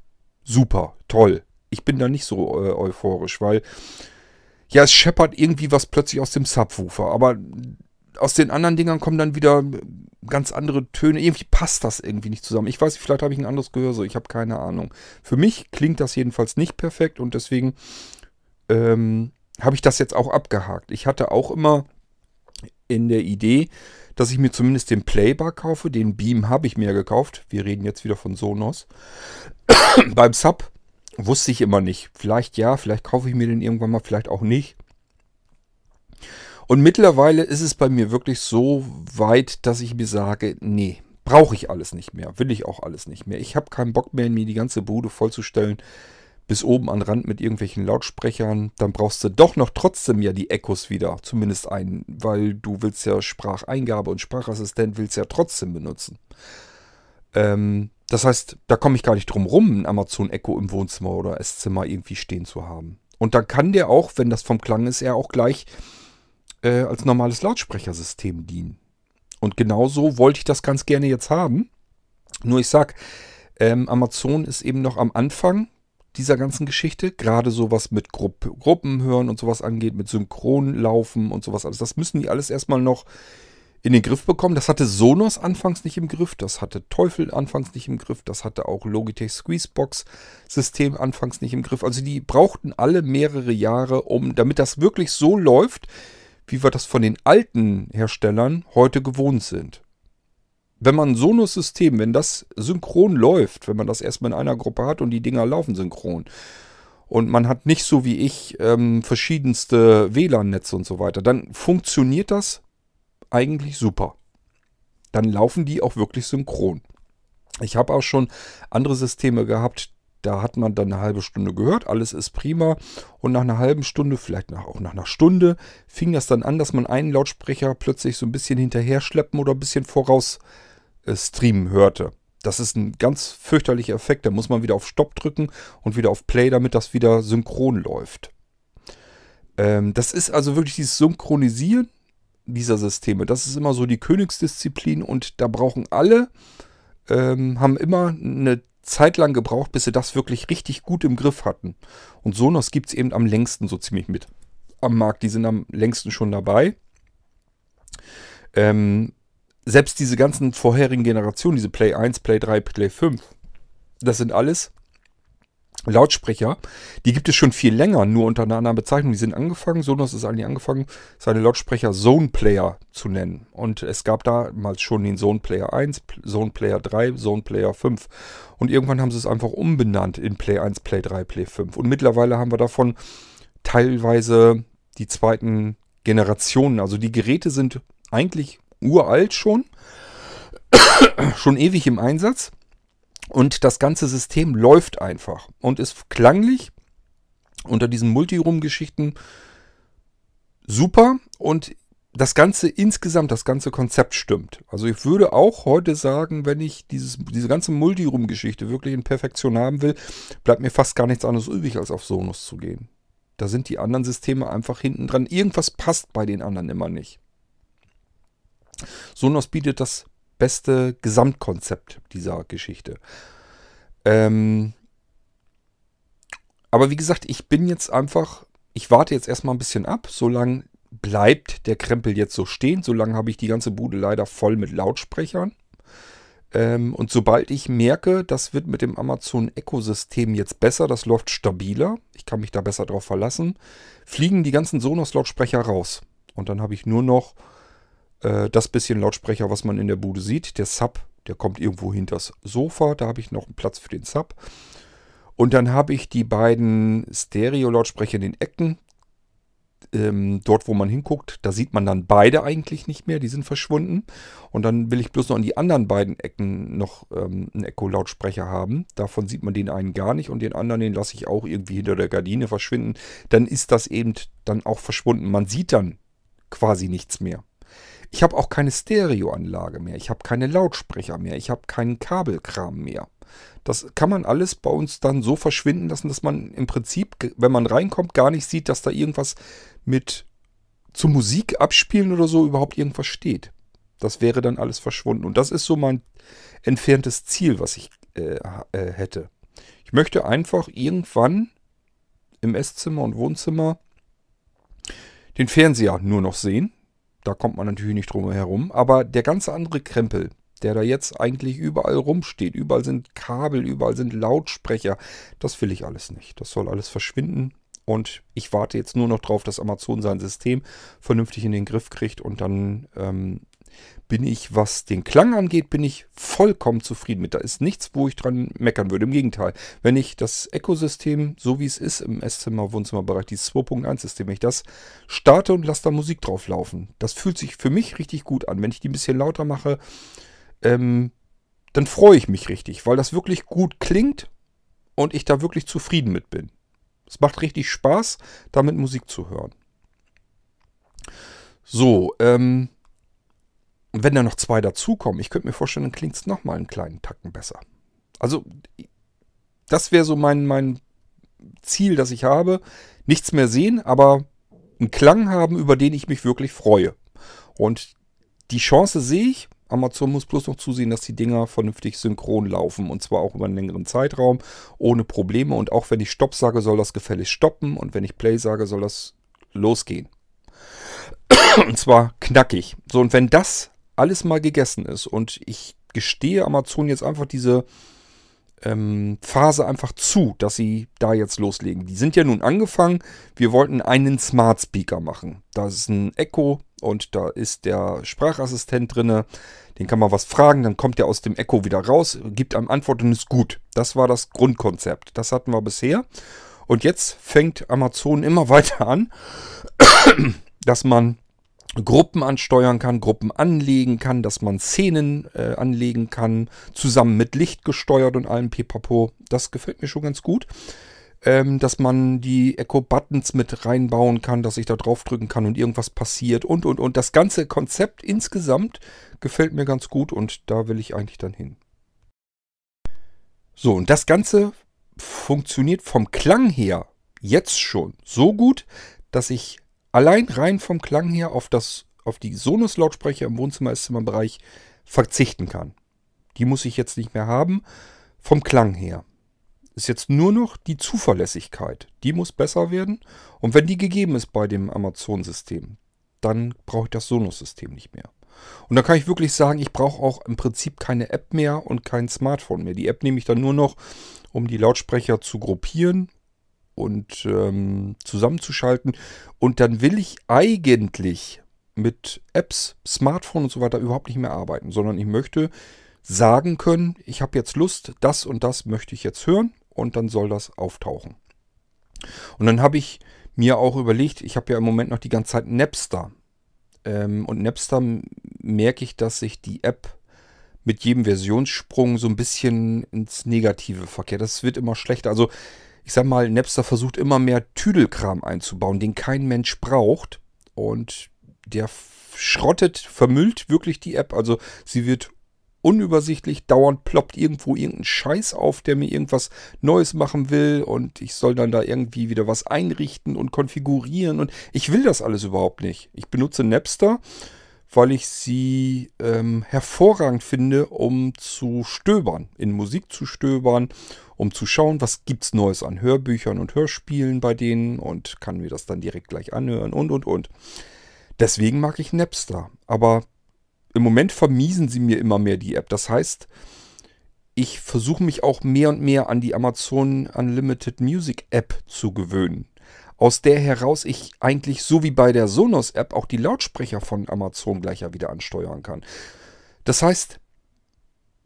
[SPEAKER 1] super toll. Ich bin da nicht so äh, euphorisch, weil ja, es scheppert irgendwie was plötzlich aus dem Subwoofer, aber aus den anderen Dingern kommen dann wieder ganz andere Töne. Irgendwie passt das irgendwie nicht zusammen. Ich weiß nicht, vielleicht habe ich ein anderes Gehör, so ich habe keine Ahnung. Für mich klingt das jedenfalls nicht perfekt und deswegen ähm, habe ich das jetzt auch abgehakt. Ich hatte auch immer in der Idee, dass ich mir zumindest den Playbar kaufe. Den Beam habe ich mir gekauft. Wir reden jetzt wieder von Sonos. Beim Sub wusste ich immer nicht. Vielleicht ja, vielleicht kaufe ich mir den irgendwann mal, vielleicht auch nicht. Und mittlerweile ist es bei mir wirklich so weit, dass ich mir sage, nee, brauche ich alles nicht mehr, will ich auch alles nicht mehr. Ich habe keinen Bock mehr, mir die ganze Bude vollzustellen, bis oben an Rand mit irgendwelchen Lautsprechern. Dann brauchst du doch noch trotzdem ja die Echos wieder, zumindest einen, weil du willst ja Spracheingabe und Sprachassistent willst ja trotzdem benutzen. Ähm, das heißt, da komme ich gar nicht drum rum, ein Amazon Echo im Wohnzimmer oder Esszimmer irgendwie stehen zu haben. Und dann kann der auch, wenn das vom Klang ist, er auch gleich äh, als normales Lautsprechersystem dienen. Und genauso wollte ich das ganz gerne jetzt haben. Nur ich sag, ähm, Amazon ist eben noch am Anfang dieser ganzen Geschichte. Gerade sowas mit Grupp Gruppen hören und sowas angeht, mit Synchronlaufen und sowas alles. Das müssen die alles erstmal noch in den Griff bekommen. Das hatte Sonos anfangs nicht im Griff, das hatte Teufel anfangs nicht im Griff, das hatte auch Logitech Squeezebox System anfangs nicht im Griff. Also die brauchten alle mehrere Jahre, um damit das wirklich so läuft, wie wir das von den alten Herstellern heute gewohnt sind. Wenn man so ein System, wenn das synchron läuft, wenn man das erstmal in einer Gruppe hat und die Dinger laufen synchron und man hat nicht so wie ich ähm, verschiedenste WLAN-Netze und so weiter, dann funktioniert das eigentlich super. Dann laufen die auch wirklich synchron. Ich habe auch schon andere Systeme gehabt, da hat man dann eine halbe Stunde gehört, alles ist prima. Und nach einer halben Stunde, vielleicht auch nach einer Stunde, fing das dann an, dass man einen Lautsprecher plötzlich so ein bisschen hinterher schleppen oder ein bisschen voraus streamen hörte. Das ist ein ganz fürchterlicher Effekt. Da muss man wieder auf Stopp drücken und wieder auf Play, damit das wieder synchron läuft. Ähm, das ist also wirklich dieses Synchronisieren dieser Systeme. Das ist immer so die Königsdisziplin und da brauchen alle, ähm, haben immer eine Zeit lang gebraucht, bis sie das wirklich richtig gut im Griff hatten. Und Sonos gibt es eben am längsten so ziemlich mit am Markt. Die sind am längsten schon dabei. Ähm, selbst diese ganzen vorherigen Generationen, diese Play 1, Play 3, Play 5, das sind alles Lautsprecher, die gibt es schon viel länger, nur unter einer anderen Bezeichnung. Die sind angefangen, Sonos ist eigentlich angefangen, seine Lautsprecher Zone Player zu nennen. Und es gab damals schon den Zone Player 1, Zone Player 3, Zone Player 5. Und irgendwann haben sie es einfach umbenannt in Play 1, Play 3, Play 5. Und mittlerweile haben wir davon teilweise die zweiten Generationen. Also die Geräte sind eigentlich uralt schon, schon ewig im Einsatz. Und das ganze System läuft einfach und ist klanglich unter diesen Multiroom-Geschichten super und das Ganze insgesamt, das ganze Konzept stimmt. Also ich würde auch heute sagen, wenn ich dieses, diese ganze Multiroom-Geschichte wirklich in Perfektion haben will, bleibt mir fast gar nichts anderes übrig, als auf Sonos zu gehen. Da sind die anderen Systeme einfach hinten dran. Irgendwas passt bei den anderen immer nicht. Sonos bietet das beste Gesamtkonzept dieser Geschichte. Ähm, aber wie gesagt, ich bin jetzt einfach, ich warte jetzt erstmal ein bisschen ab, solange bleibt der Krempel jetzt so stehen, solange habe ich die ganze Bude leider voll mit Lautsprechern. Ähm, und sobald ich merke, das wird mit dem Amazon Echo-System jetzt besser, das läuft stabiler, ich kann mich da besser drauf verlassen, fliegen die ganzen Sonos-Lautsprecher raus. Und dann habe ich nur noch äh, das bisschen Lautsprecher, was man in der Bude sieht. Der Sub, der kommt irgendwo hinters Sofa, da habe ich noch einen Platz für den Sub. Und dann habe ich die beiden Stereo-Lautsprecher in den Ecken ähm, dort, wo man hinguckt, da sieht man dann beide eigentlich nicht mehr, die sind verschwunden. Und dann will ich bloß noch an die anderen beiden Ecken noch ähm, einen Echo-Lautsprecher haben. Davon sieht man den einen gar nicht und den anderen, den lasse ich auch irgendwie hinter der Gardine verschwinden. Dann ist das eben dann auch verschwunden. Man sieht dann quasi nichts mehr. Ich habe auch keine Stereoanlage mehr. Ich habe keine Lautsprecher mehr. Ich habe keinen Kabelkram mehr. Das kann man alles bei uns dann so verschwinden lassen, dass man im Prinzip, wenn man reinkommt, gar nicht sieht, dass da irgendwas mit zu Musik abspielen oder so überhaupt irgendwas steht. Das wäre dann alles verschwunden. Und das ist so mein entferntes Ziel, was ich äh, äh, hätte. Ich möchte einfach irgendwann im Esszimmer und Wohnzimmer den Fernseher nur noch sehen. Da kommt man natürlich nicht drum herum. Aber der ganze andere Krempel, der da jetzt eigentlich überall rumsteht, überall sind Kabel, überall sind Lautsprecher, das will ich alles nicht. Das soll alles verschwinden. Und ich warte jetzt nur noch darauf, dass Amazon sein System vernünftig in den Griff kriegt. Und dann ähm, bin ich, was den Klang angeht, bin ich vollkommen zufrieden mit. Da ist nichts, wo ich dran meckern würde. Im Gegenteil, wenn ich das Ecosystem, so wie es ist im Esszimmer, Wohnzimmerbereich, dieses 2.1-System, wenn ich das starte und lasse da Musik drauf laufen, das fühlt sich für mich richtig gut an. Wenn ich die ein bisschen lauter mache, ähm, dann freue ich mich richtig, weil das wirklich gut klingt und ich da wirklich zufrieden mit bin. Es macht richtig Spaß, damit Musik zu hören. So, ähm, wenn da noch zwei dazukommen, ich könnte mir vorstellen, dann klingt es nochmal einen kleinen Tacken besser. Also, das wäre so mein, mein Ziel, das ich habe. Nichts mehr sehen, aber einen Klang haben, über den ich mich wirklich freue. Und die Chance sehe ich, Amazon muss bloß noch zusehen, dass die Dinger vernünftig synchron laufen und zwar auch über einen längeren Zeitraum, ohne Probleme. Und auch wenn ich Stopp sage, soll das gefällig stoppen und wenn ich Play sage, soll das losgehen. und zwar knackig. So, und wenn das alles mal gegessen ist und ich gestehe Amazon jetzt einfach diese ähm, Phase einfach zu, dass sie da jetzt loslegen. Die sind ja nun angefangen. Wir wollten einen Smart Speaker machen. Da ist ein Echo und da ist der Sprachassistent drin. Den kann man was fragen, dann kommt der aus dem Echo wieder raus, gibt einem Antwort und ist gut. Das war das Grundkonzept. Das hatten wir bisher. Und jetzt fängt Amazon immer weiter an, dass man Gruppen ansteuern kann, Gruppen anlegen kann, dass man Szenen äh, anlegen kann, zusammen mit Licht gesteuert und allem Pipapo. Das gefällt mir schon ganz gut. Ähm, dass man die Echo-Buttons mit reinbauen kann, dass ich da draufdrücken kann und irgendwas passiert und und und. Das ganze Konzept insgesamt gefällt mir ganz gut und da will ich eigentlich dann hin. So, und das Ganze funktioniert vom Klang her jetzt schon so gut, dass ich allein rein vom Klang her auf, das, auf die Sonos-Lautsprecher im Wohnzimmer-Esszimmerbereich verzichten kann. Die muss ich jetzt nicht mehr haben. Vom Klang her. Ist jetzt nur noch die Zuverlässigkeit. Die muss besser werden. Und wenn die gegeben ist bei dem Amazon-System, dann brauche ich das Sonos-System nicht mehr. Und da kann ich wirklich sagen, ich brauche auch im Prinzip keine App mehr und kein Smartphone mehr. Die App nehme ich dann nur noch, um die Lautsprecher zu gruppieren und ähm, zusammenzuschalten. Und dann will ich eigentlich mit Apps, Smartphone und so weiter überhaupt nicht mehr arbeiten, sondern ich möchte sagen können, ich habe jetzt Lust, das und das möchte ich jetzt hören und dann soll das auftauchen. Und dann habe ich mir auch überlegt, ich habe ja im Moment noch die ganze Zeit Napster. Ähm, und Napster merke ich, dass sich die App mit jedem Versionssprung so ein bisschen ins Negative verkehrt. Das wird immer schlechter. Also ich sag mal, Napster versucht immer mehr Tüdelkram einzubauen, den kein Mensch braucht. Und der schrottet, vermüllt wirklich die App. Also sie wird unübersichtlich, dauernd ploppt irgendwo irgendein Scheiß auf, der mir irgendwas Neues machen will und ich soll dann da irgendwie wieder was einrichten und konfigurieren und ich will das alles überhaupt nicht. Ich benutze Napster, weil ich sie ähm, hervorragend finde, um zu stöbern, in Musik zu stöbern, um zu schauen, was gibt es Neues an Hörbüchern und Hörspielen bei denen und kann mir das dann direkt gleich anhören und und und. Deswegen mag ich Napster. Aber im Moment vermiesen sie mir immer mehr die App. Das heißt, ich versuche mich auch mehr und mehr an die Amazon Unlimited Music App zu gewöhnen. Aus der heraus ich eigentlich so wie bei der Sonos App auch die Lautsprecher von Amazon gleich wieder ansteuern kann. Das heißt,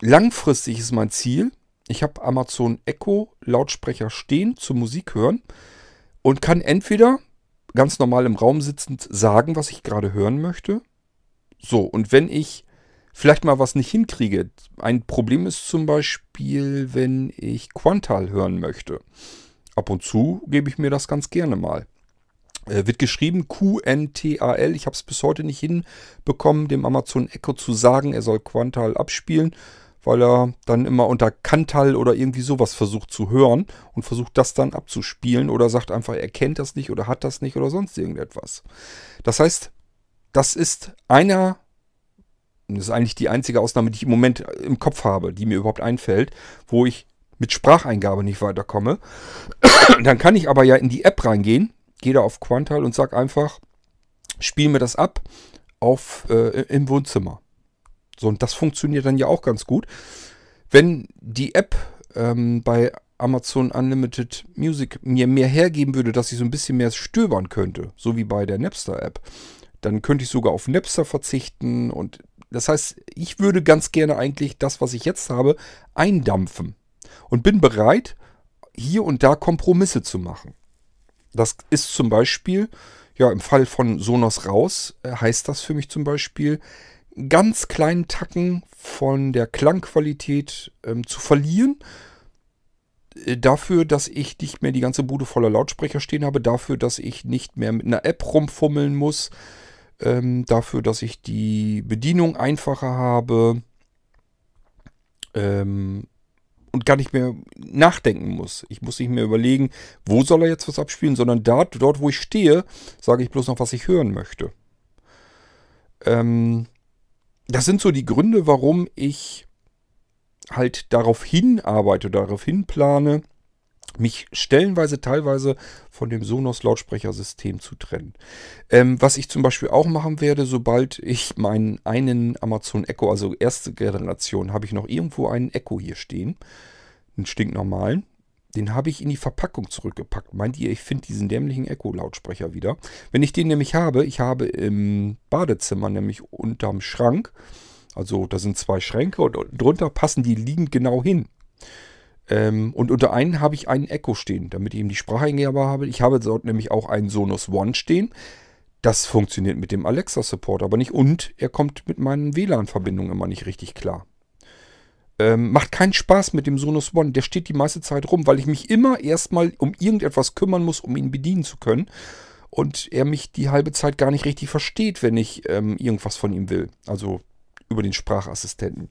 [SPEAKER 1] langfristig ist mein Ziel, ich habe Amazon Echo Lautsprecher stehen zum Musik hören und kann entweder ganz normal im Raum sitzend sagen, was ich gerade hören möchte. So, und wenn ich vielleicht mal was nicht hinkriege, ein Problem ist zum Beispiel, wenn ich Quantal hören möchte. Ab und zu gebe ich mir das ganz gerne mal. Äh, wird geschrieben QNTAL. Ich habe es bis heute nicht hinbekommen, dem Amazon Echo zu sagen, er soll Quantal abspielen weil er dann immer unter Kantal oder irgendwie sowas versucht zu hören und versucht das dann abzuspielen oder sagt einfach, er kennt das nicht oder hat das nicht oder sonst irgendetwas. Das heißt, das ist einer, das ist eigentlich die einzige Ausnahme, die ich im Moment im Kopf habe, die mir überhaupt einfällt, wo ich mit Spracheingabe nicht weiterkomme. dann kann ich aber ja in die App reingehen, gehe da auf Quantal und sage einfach, spiel mir das ab auf, äh, im Wohnzimmer. So, und das funktioniert dann ja auch ganz gut. Wenn die App ähm, bei Amazon Unlimited Music mir mehr hergeben würde, dass ich so ein bisschen mehr stöbern könnte, so wie bei der Napster-App, dann könnte ich sogar auf Napster verzichten. Und das heißt, ich würde ganz gerne eigentlich das, was ich jetzt habe, eindampfen. Und bin bereit, hier und da Kompromisse zu machen. Das ist zum Beispiel, ja, im Fall von Sonos raus, äh, heißt das für mich zum Beispiel, ganz kleinen Tacken von der Klangqualität ähm, zu verlieren. Äh, dafür, dass ich nicht mehr die ganze Bude voller Lautsprecher stehen habe. Dafür, dass ich nicht mehr mit einer App rumfummeln muss. Ähm, dafür, dass ich die Bedienung einfacher habe. Ähm, und gar nicht mehr nachdenken muss. Ich muss nicht mehr überlegen, wo soll er jetzt was abspielen, sondern dort, dort wo ich stehe, sage ich bloß noch, was ich hören möchte. Ähm, das sind so die Gründe, warum ich halt darauf hinarbeite, darauf hinplane, mich stellenweise, teilweise von dem Sonos-Lautsprechersystem zu trennen. Ähm, was ich zum Beispiel auch machen werde, sobald ich meinen einen Amazon Echo, also erste Generation, habe ich noch irgendwo einen Echo hier stehen, einen stinknormalen. Den habe ich in die Verpackung zurückgepackt. Meint ihr, ich finde diesen dämlichen Echo-Lautsprecher wieder? Wenn ich den nämlich habe, ich habe im Badezimmer nämlich unterm Schrank, also da sind zwei Schränke und drunter passen die liegend genau hin. Ähm, und unter einen habe ich einen Echo stehen, damit ich eben die Spracheingabe habe. Ich habe dort nämlich auch einen Sonos One stehen. Das funktioniert mit dem Alexa-Support aber nicht. Und er kommt mit meinen WLAN-Verbindungen immer nicht richtig klar. Ähm, macht keinen Spaß mit dem Sonos One. Der steht die meiste Zeit rum, weil ich mich immer erstmal um irgendetwas kümmern muss, um ihn bedienen zu können. Und er mich die halbe Zeit gar nicht richtig versteht, wenn ich ähm, irgendwas von ihm will. Also über den Sprachassistenten.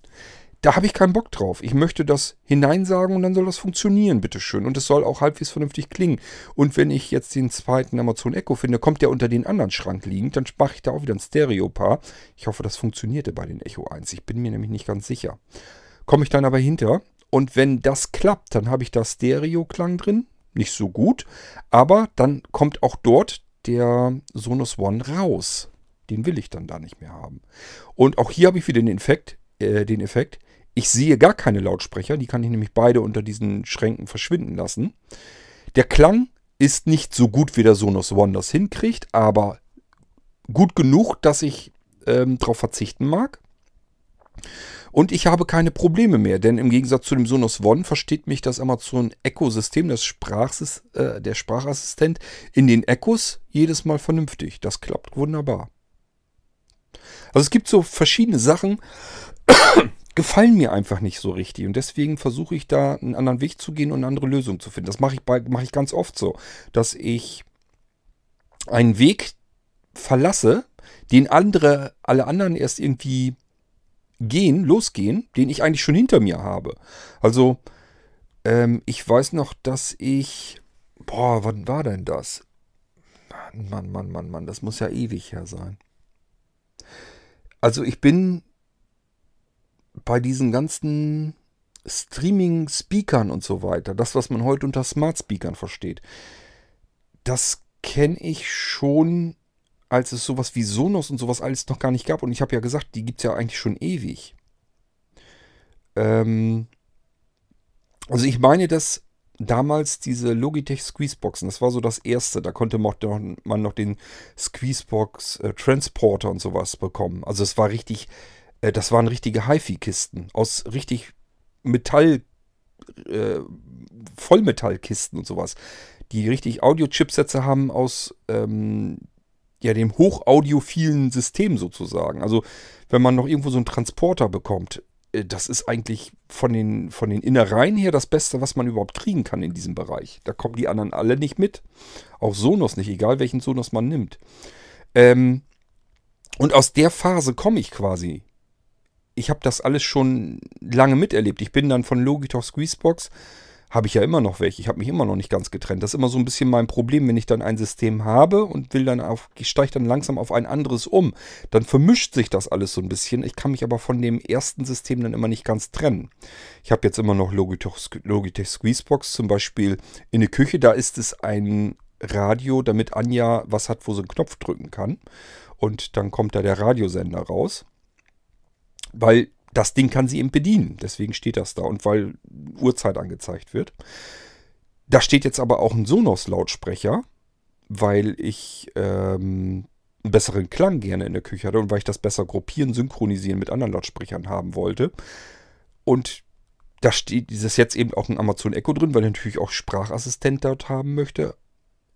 [SPEAKER 1] Da habe ich keinen Bock drauf. Ich möchte das hineinsagen und dann soll das funktionieren, bitteschön. Und es soll auch halbwegs vernünftig klingen. Und wenn ich jetzt den zweiten Amazon Echo finde, kommt der unter den anderen Schrank liegend, dann mache ich da auch wieder ein Stereo-Paar. Ich hoffe, das funktionierte bei den Echo 1. Ich bin mir nämlich nicht ganz sicher komme ich dann aber hinter. Und wenn das klappt, dann habe ich da Stereo-Klang drin. Nicht so gut. Aber dann kommt auch dort der Sonos One raus. Den will ich dann da nicht mehr haben. Und auch hier habe ich wieder den Effekt, äh, den Effekt. Ich sehe gar keine Lautsprecher. Die kann ich nämlich beide unter diesen Schränken verschwinden lassen. Der Klang ist nicht so gut, wie der Sonos One das hinkriegt, aber gut genug, dass ich ähm, darauf verzichten mag. Und ich habe keine Probleme mehr, denn im Gegensatz zu dem Sonos One versteht mich das Amazon Echo-System, das äh, der Sprachassistent, in den Echos jedes Mal vernünftig. Das klappt wunderbar. Also es gibt so verschiedene Sachen, gefallen mir einfach nicht so richtig. Und deswegen versuche ich da einen anderen Weg zu gehen und eine andere Lösung zu finden. Das mache ich, bei, ich ganz oft so, dass ich einen Weg verlasse, den andere, alle anderen erst irgendwie gehen, losgehen, den ich eigentlich schon hinter mir habe. Also, ähm, ich weiß noch, dass ich. Boah, wann war denn das? Mann, Mann, Mann, Mann, das muss ja ewig her sein. Also ich bin bei diesen ganzen Streaming-Speakern und so weiter, das, was man heute unter Smart-Speakern versteht, das kenne ich schon, als es sowas wie Sonos und sowas alles noch gar nicht gab. Und ich habe ja gesagt, die gibt es ja eigentlich schon ewig. Ähm also ich meine, dass damals diese Logitech Squeezeboxen, das war so das erste, da konnte man noch den Squeezebox äh, und sowas bekommen. Also es war richtig, äh, das waren richtige HiFi-Kisten aus richtig Metall, äh, Vollmetallkisten und sowas, die richtig Audio-Chipsätze haben aus ähm, ja, dem hochaudiofilen System sozusagen. Also wenn man noch irgendwo so einen Transporter bekommt, äh, das ist eigentlich von den, von den Innereien her das Beste, was man überhaupt kriegen kann in diesem Bereich. Da kommen die anderen alle nicht mit. Auch Sonos nicht, egal welchen Sonos man nimmt. Ähm, und aus der Phase komme ich quasi ich habe das alles schon lange miterlebt. Ich bin dann von Logitech Squeezebox, habe ich ja immer noch welche. Ich habe mich immer noch nicht ganz getrennt. Das ist immer so ein bisschen mein Problem, wenn ich dann ein System habe und will dann auf, ich steige dann langsam auf ein anderes um. Dann vermischt sich das alles so ein bisschen. Ich kann mich aber von dem ersten System dann immer nicht ganz trennen. Ich habe jetzt immer noch Logitech, Logitech Squeezebox, zum Beispiel in der Küche. Da ist es ein Radio, damit Anja was hat, wo sie einen Knopf drücken kann. Und dann kommt da der Radiosender raus. Weil das Ding kann sie eben bedienen. Deswegen steht das da und weil Uhrzeit angezeigt wird. Da steht jetzt aber auch ein Sonos-Lautsprecher, weil ich ähm, einen besseren Klang gerne in der Küche hatte und weil ich das besser gruppieren, synchronisieren mit anderen Lautsprechern haben wollte. Und da steht dieses jetzt eben auch ein Amazon Echo drin, weil ich natürlich auch Sprachassistent dort haben möchte.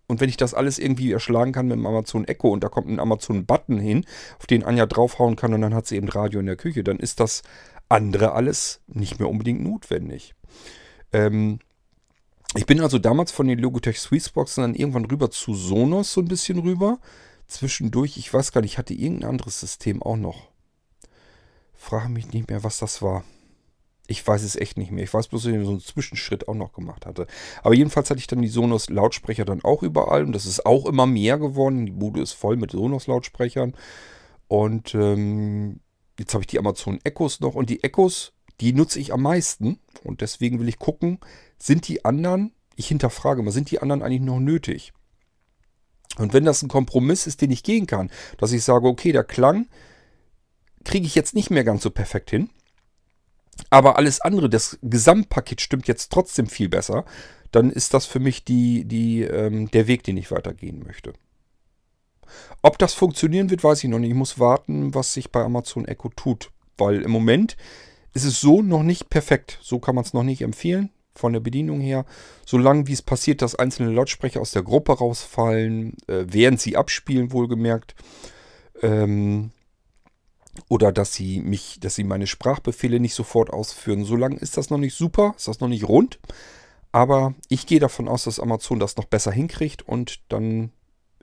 [SPEAKER 1] Und wenn ich das alles irgendwie erschlagen kann mit dem Amazon Echo und da kommt ein Amazon Button hin, auf den Anja draufhauen kann und dann hat sie eben Radio in der Küche, dann ist das andere alles nicht mehr unbedingt notwendig. Ähm, ich bin also damals von den Logitech Squeezeboxen dann irgendwann rüber zu Sonos so ein bisschen rüber. Zwischendurch, ich weiß gar nicht, hatte irgendein anderes System auch noch. Frage mich nicht mehr, was das war. Ich weiß es echt nicht mehr. Ich weiß bloß, dass ich so einen Zwischenschritt auch noch gemacht hatte. Aber jedenfalls hatte ich dann die Sonos Lautsprecher dann auch überall und das ist auch immer mehr geworden. Die Bude ist voll mit Sonos Lautsprechern. Und ähm, jetzt habe ich die Amazon Echos noch und die Echos, die nutze ich am meisten. Und deswegen will ich gucken, sind die anderen, ich hinterfrage mal, sind die anderen eigentlich noch nötig? Und wenn das ein Kompromiss ist, den ich gehen kann, dass ich sage, okay, der Klang kriege ich jetzt nicht mehr ganz so perfekt hin aber alles andere, das Gesamtpaket stimmt jetzt trotzdem viel besser, dann ist das für mich die, die, ähm, der Weg, den ich weitergehen möchte. Ob das funktionieren wird, weiß ich noch nicht. Ich muss warten, was sich bei Amazon Echo tut. Weil im Moment ist es so noch nicht perfekt. So kann man es noch nicht empfehlen von der Bedienung her. Solange wie es passiert, dass einzelne Lautsprecher aus der Gruppe rausfallen, äh, während sie abspielen, wohlgemerkt. Ähm, oder dass sie mich, dass sie meine Sprachbefehle nicht sofort ausführen. Solange ist das noch nicht super, ist das noch nicht rund. Aber ich gehe davon aus, dass Amazon das noch besser hinkriegt und dann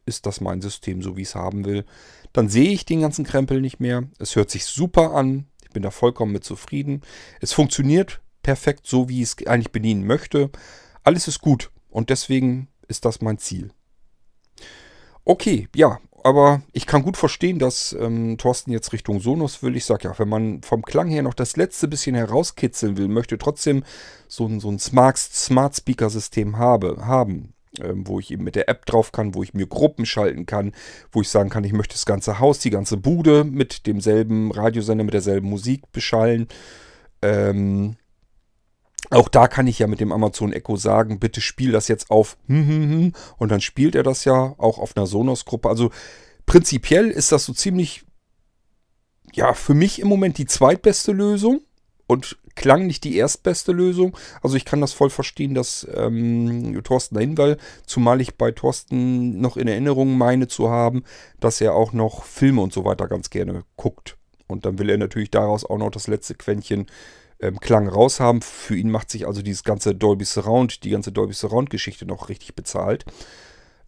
[SPEAKER 1] ist das mein System, so wie ich es haben will. Dann sehe ich den ganzen Krempel nicht mehr. Es hört sich super an. Ich bin da vollkommen mit zufrieden. Es funktioniert perfekt, so wie ich es eigentlich bedienen möchte. Alles ist gut und deswegen ist das mein Ziel. Okay, ja, aber ich kann gut verstehen, dass ähm, Thorsten jetzt Richtung Sonos will. Ich sage ja, wenn man vom Klang her noch das letzte bisschen herauskitzeln will, möchte trotzdem so ein, so ein Smart, Smart Speaker System habe, haben, ähm, wo ich eben mit der App drauf kann, wo ich mir Gruppen schalten kann, wo ich sagen kann, ich möchte das ganze Haus, die ganze Bude mit demselben Radiosender, mit derselben Musik beschallen. Ähm, auch da kann ich ja mit dem Amazon Echo sagen, bitte spiel das jetzt auf hm, hm, hm. und dann spielt er das ja auch auf einer Sonos-Gruppe. Also prinzipiell ist das so ziemlich, ja, für mich im Moment die zweitbeste Lösung und klang nicht die erstbeste Lösung. Also ich kann das voll verstehen, dass ähm, Thorsten dahin will, zumal ich bei Thorsten noch in Erinnerung meine zu haben, dass er auch noch Filme und so weiter ganz gerne guckt. Und dann will er natürlich daraus auch noch das letzte Quäntchen ähm, Klang raus haben. Für ihn macht sich also dieses ganze Dolby Surround, die ganze Dolby Surround Geschichte noch richtig bezahlt.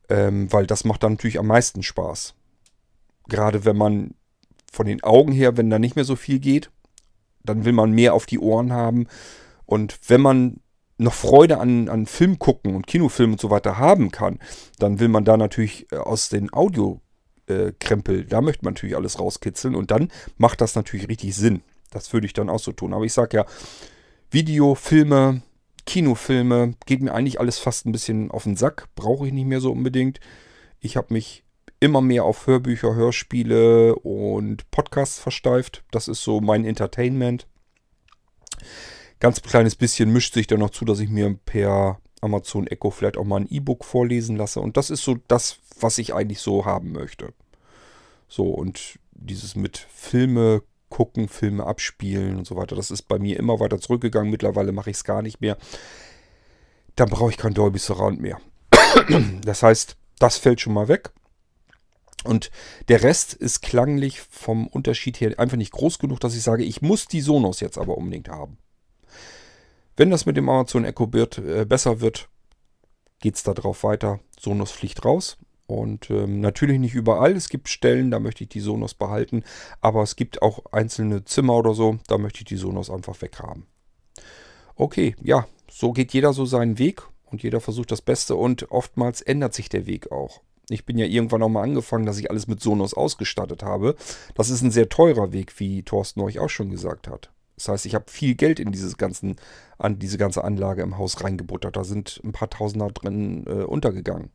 [SPEAKER 1] Ähm, weil das macht dann natürlich am meisten Spaß. Gerade wenn man von den Augen her, wenn da nicht mehr so viel geht, dann will man mehr auf die Ohren haben. Und wenn man noch Freude an, an Film gucken und Kinofilm und so weiter haben kann, dann will man da natürlich äh, aus den Audio äh, Krempel, da möchte man natürlich alles rauskitzeln und dann macht das natürlich richtig Sinn. Das würde ich dann auch so tun. Aber ich sage ja, Video, Filme, Kinofilme, geht mir eigentlich alles fast ein bisschen auf den Sack. Brauche ich nicht mehr so unbedingt. Ich habe mich immer mehr auf Hörbücher, Hörspiele und Podcasts versteift. Das ist so mein Entertainment. Ganz kleines bisschen mischt sich dann noch zu, dass ich mir per Amazon Echo vielleicht auch mal ein E-Book vorlesen lasse. Und das ist so das, was ich eigentlich so haben möchte. So, und dieses mit Filme gucken, Filme abspielen und so weiter, das ist bei mir immer weiter zurückgegangen. Mittlerweile mache ich es gar nicht mehr. Dann brauche ich kein Dolby Surround mehr. das heißt, das fällt schon mal weg. Und der Rest ist klanglich vom Unterschied her einfach nicht groß genug, dass ich sage, ich muss die Sonos jetzt aber unbedingt haben. Wenn das mit dem Amazon Echo Bird äh, besser wird, geht es darauf weiter. Sonos fliegt raus. Und ähm, natürlich nicht überall. Es gibt Stellen, da möchte ich die Sonos behalten. Aber es gibt auch einzelne Zimmer oder so, da möchte ich die Sonos einfach weghaben. Okay, ja, so geht jeder so seinen Weg und jeder versucht das Beste und oftmals ändert sich der Weg auch. Ich bin ja irgendwann auch mal angefangen, dass ich alles mit Sonos ausgestattet habe. Das ist ein sehr teurer Weg, wie Thorsten euch auch schon gesagt hat. Das heißt, ich habe viel Geld in dieses ganzen, an diese ganze Anlage im Haus reingebuttert. Da sind ein paar Tausender drin äh, untergegangen.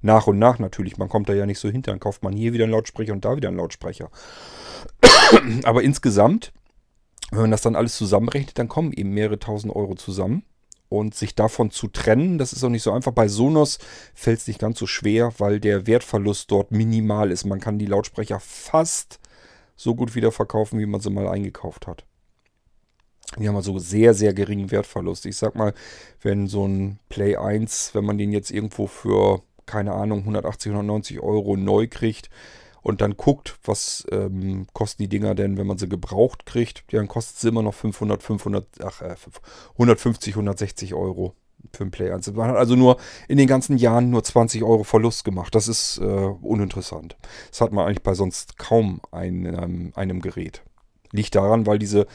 [SPEAKER 1] Nach und nach natürlich. Man kommt da ja nicht so hinter. Dann kauft man hier wieder einen Lautsprecher und da wieder einen Lautsprecher. Aber insgesamt, wenn man das dann alles zusammenrechnet, dann kommen eben mehrere tausend Euro zusammen. Und sich davon zu trennen, das ist auch nicht so einfach. Bei Sonos fällt es nicht ganz so schwer, weil der Wertverlust dort minimal ist. Man kann die Lautsprecher fast so gut wieder verkaufen, wie man sie mal eingekauft hat. Die haben also sehr, sehr geringen Wertverlust. Ich sag mal, wenn so ein Play 1, wenn man den jetzt irgendwo für, keine Ahnung, 180, 190 Euro neu kriegt, und dann guckt, was ähm, kosten die Dinger denn, wenn man sie gebraucht kriegt, dann kostet sie immer noch 500, 500, ach, äh, 150, 160 Euro für ein Play 1. Man hat also nur in den ganzen Jahren nur 20 Euro Verlust gemacht. Das ist äh, uninteressant. Das hat man eigentlich bei sonst kaum einem, einem Gerät. Liegt daran, weil diese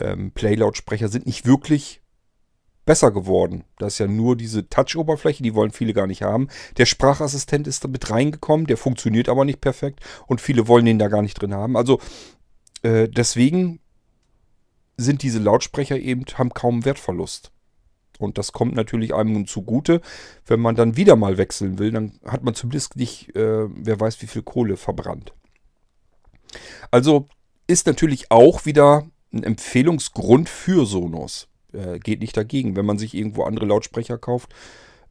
[SPEAKER 1] ähm, Play-Lautsprecher sind nicht wirklich besser geworden. Da ist ja nur diese Touch-Oberfläche, die wollen viele gar nicht haben. Der Sprachassistent ist da mit reingekommen, der funktioniert aber nicht perfekt und viele wollen den da gar nicht drin haben. Also äh, deswegen sind diese Lautsprecher eben, haben kaum Wertverlust. Und das kommt natürlich einem zugute. Wenn man dann wieder mal wechseln will, dann hat man zumindest nicht, äh, wer weiß, wie viel Kohle verbrannt. Also ist natürlich auch wieder ein Empfehlungsgrund für Sonos äh, geht nicht dagegen. Wenn man sich irgendwo andere Lautsprecher kauft,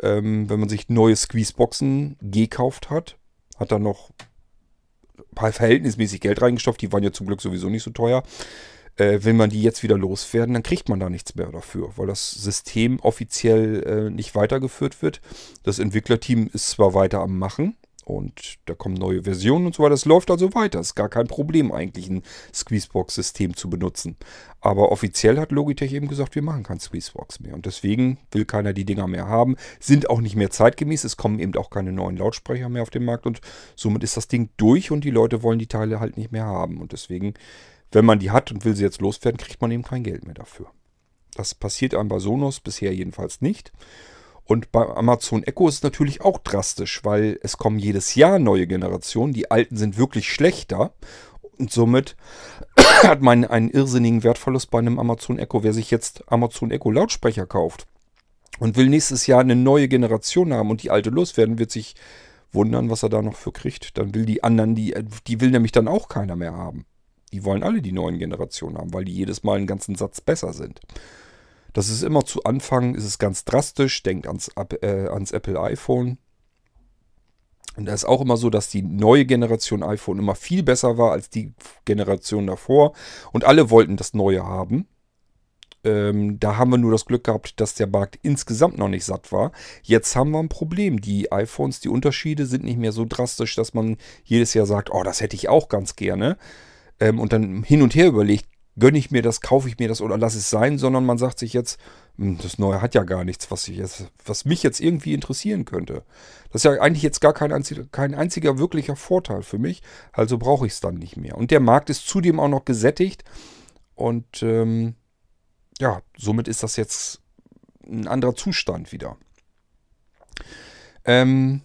[SPEAKER 1] ähm, wenn man sich neue Squeezeboxen gekauft hat, hat dann noch verhältnismäßig Geld reingestopft, die waren ja zum Glück sowieso nicht so teuer. Äh, will man die jetzt wieder loswerden, dann kriegt man da nichts mehr dafür, weil das System offiziell äh, nicht weitergeführt wird. Das Entwicklerteam ist zwar weiter am Machen, und da kommen neue Versionen und so weiter. Es läuft also weiter. Es ist gar kein Problem, eigentlich ein Squeezebox-System zu benutzen. Aber offiziell hat Logitech eben gesagt, wir machen kein Squeezebox mehr. Und deswegen will keiner die Dinger mehr haben. Sind auch nicht mehr zeitgemäß. Es kommen eben auch keine neuen Lautsprecher mehr auf den Markt. Und somit ist das Ding durch und die Leute wollen die Teile halt nicht mehr haben. Und deswegen, wenn man die hat und will sie jetzt loswerden, kriegt man eben kein Geld mehr dafür. Das passiert einem bei Sonos bisher jedenfalls nicht. Und bei Amazon Echo ist es natürlich auch drastisch, weil es kommen jedes Jahr neue Generationen. Die alten sind wirklich schlechter. Und somit hat man einen irrsinnigen Wertverlust bei einem Amazon Echo. Wer sich jetzt Amazon Echo Lautsprecher kauft und will nächstes Jahr eine neue Generation haben und die alte loswerden, wird sich wundern, was er da noch für kriegt. Dann will die anderen, die, die will nämlich dann auch keiner mehr haben. Die wollen alle die neuen Generationen haben, weil die jedes Mal einen ganzen Satz besser sind. Das ist immer zu Anfang, ist es ganz drastisch. Denkt ans, äh, ans Apple iPhone. Und da ist auch immer so, dass die neue Generation iPhone immer viel besser war als die Generation davor. Und alle wollten das neue haben. Ähm, da haben wir nur das Glück gehabt, dass der Markt insgesamt noch nicht satt war. Jetzt haben wir ein Problem. Die iPhones, die Unterschiede sind nicht mehr so drastisch, dass man jedes Jahr sagt, oh, das hätte ich auch ganz gerne. Ähm, und dann hin und her überlegt, gönne ich mir das, kaufe ich mir das oder lasse es sein, sondern man sagt sich jetzt, hm, das Neue hat ja gar nichts, was, jetzt, was mich jetzt irgendwie interessieren könnte. Das ist ja eigentlich jetzt gar kein einziger, kein einziger wirklicher Vorteil für mich, also brauche ich es dann nicht mehr. Und der Markt ist zudem auch noch gesättigt und ähm, ja, somit ist das jetzt ein anderer Zustand wieder. Ähm,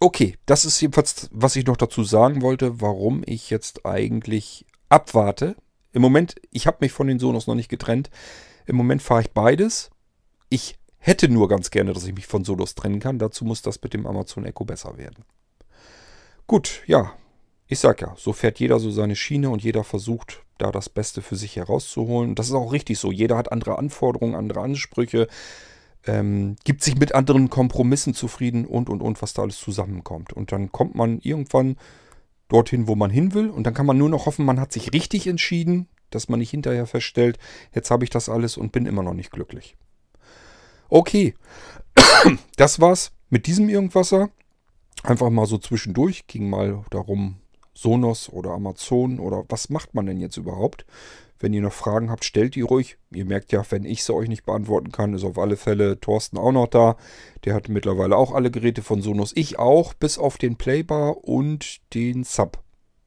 [SPEAKER 1] Okay, das ist jedenfalls, was ich noch dazu sagen wollte, warum ich jetzt eigentlich abwarte. Im Moment, ich habe mich von den Sonos noch nicht getrennt. Im Moment fahre ich beides. Ich hätte nur ganz gerne, dass ich mich von Sonos trennen kann. Dazu muss das mit dem Amazon Echo besser werden. Gut, ja, ich sag ja, so fährt jeder so seine Schiene und jeder versucht da das Beste für sich herauszuholen. Das ist auch richtig so. Jeder hat andere Anforderungen, andere Ansprüche, ähm, gibt sich mit anderen Kompromissen zufrieden und und und, was da alles zusammenkommt. Und dann kommt man irgendwann dorthin, wo man hin will. Und dann kann man nur noch hoffen, man hat sich richtig entschieden, dass man nicht hinterher feststellt, jetzt habe ich das alles und bin immer noch nicht glücklich. Okay, das war's mit diesem Irgendwasser. Einfach mal so zwischendurch, ging mal darum, Sonos oder Amazon oder was macht man denn jetzt überhaupt? Wenn ihr noch Fragen habt, stellt die ruhig. Ihr merkt ja, wenn ich sie euch nicht beantworten kann, ist auf alle Fälle Thorsten auch noch da. Der hat mittlerweile auch alle Geräte von Sonos. Ich auch, bis auf den Playbar und den Sub.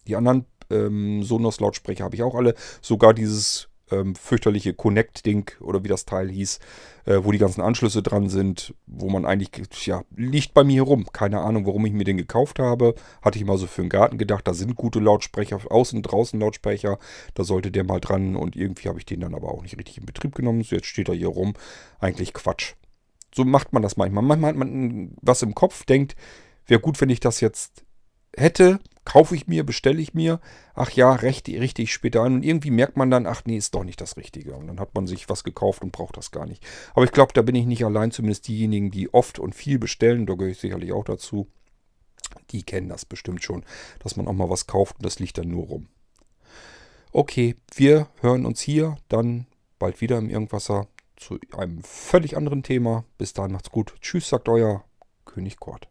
[SPEAKER 1] Die anderen ähm, Sonos-Lautsprecher habe ich auch alle. Sogar dieses ähm, fürchterliche Connect-Ding oder wie das Teil hieß, äh, wo die ganzen Anschlüsse dran sind, wo man eigentlich, ja, liegt bei mir herum. Keine Ahnung, warum ich mir den gekauft habe. Hatte ich mal so für den Garten gedacht, da sind gute Lautsprecher, außen, draußen Lautsprecher, da sollte der mal dran und irgendwie habe ich den dann aber auch nicht richtig in Betrieb genommen. So, jetzt steht er hier rum. Eigentlich Quatsch. So macht man das manchmal. Manchmal hat man was im Kopf, denkt, wäre gut, wenn ich das jetzt hätte, kaufe ich mir, bestelle ich mir, ach ja, recht, richtig später ein. Und irgendwie merkt man dann, ach nee, ist doch nicht das Richtige. Und dann hat man sich was gekauft und braucht das gar nicht. Aber ich glaube, da bin ich nicht allein, zumindest diejenigen, die oft und viel bestellen, da gehöre ich sicherlich auch dazu. Die kennen das bestimmt schon, dass man auch mal was kauft und das liegt dann nur rum. Okay, wir hören uns hier dann bald wieder im Irgendwasser zu einem völlig anderen Thema. Bis dahin macht's gut. Tschüss, sagt euer König Kort.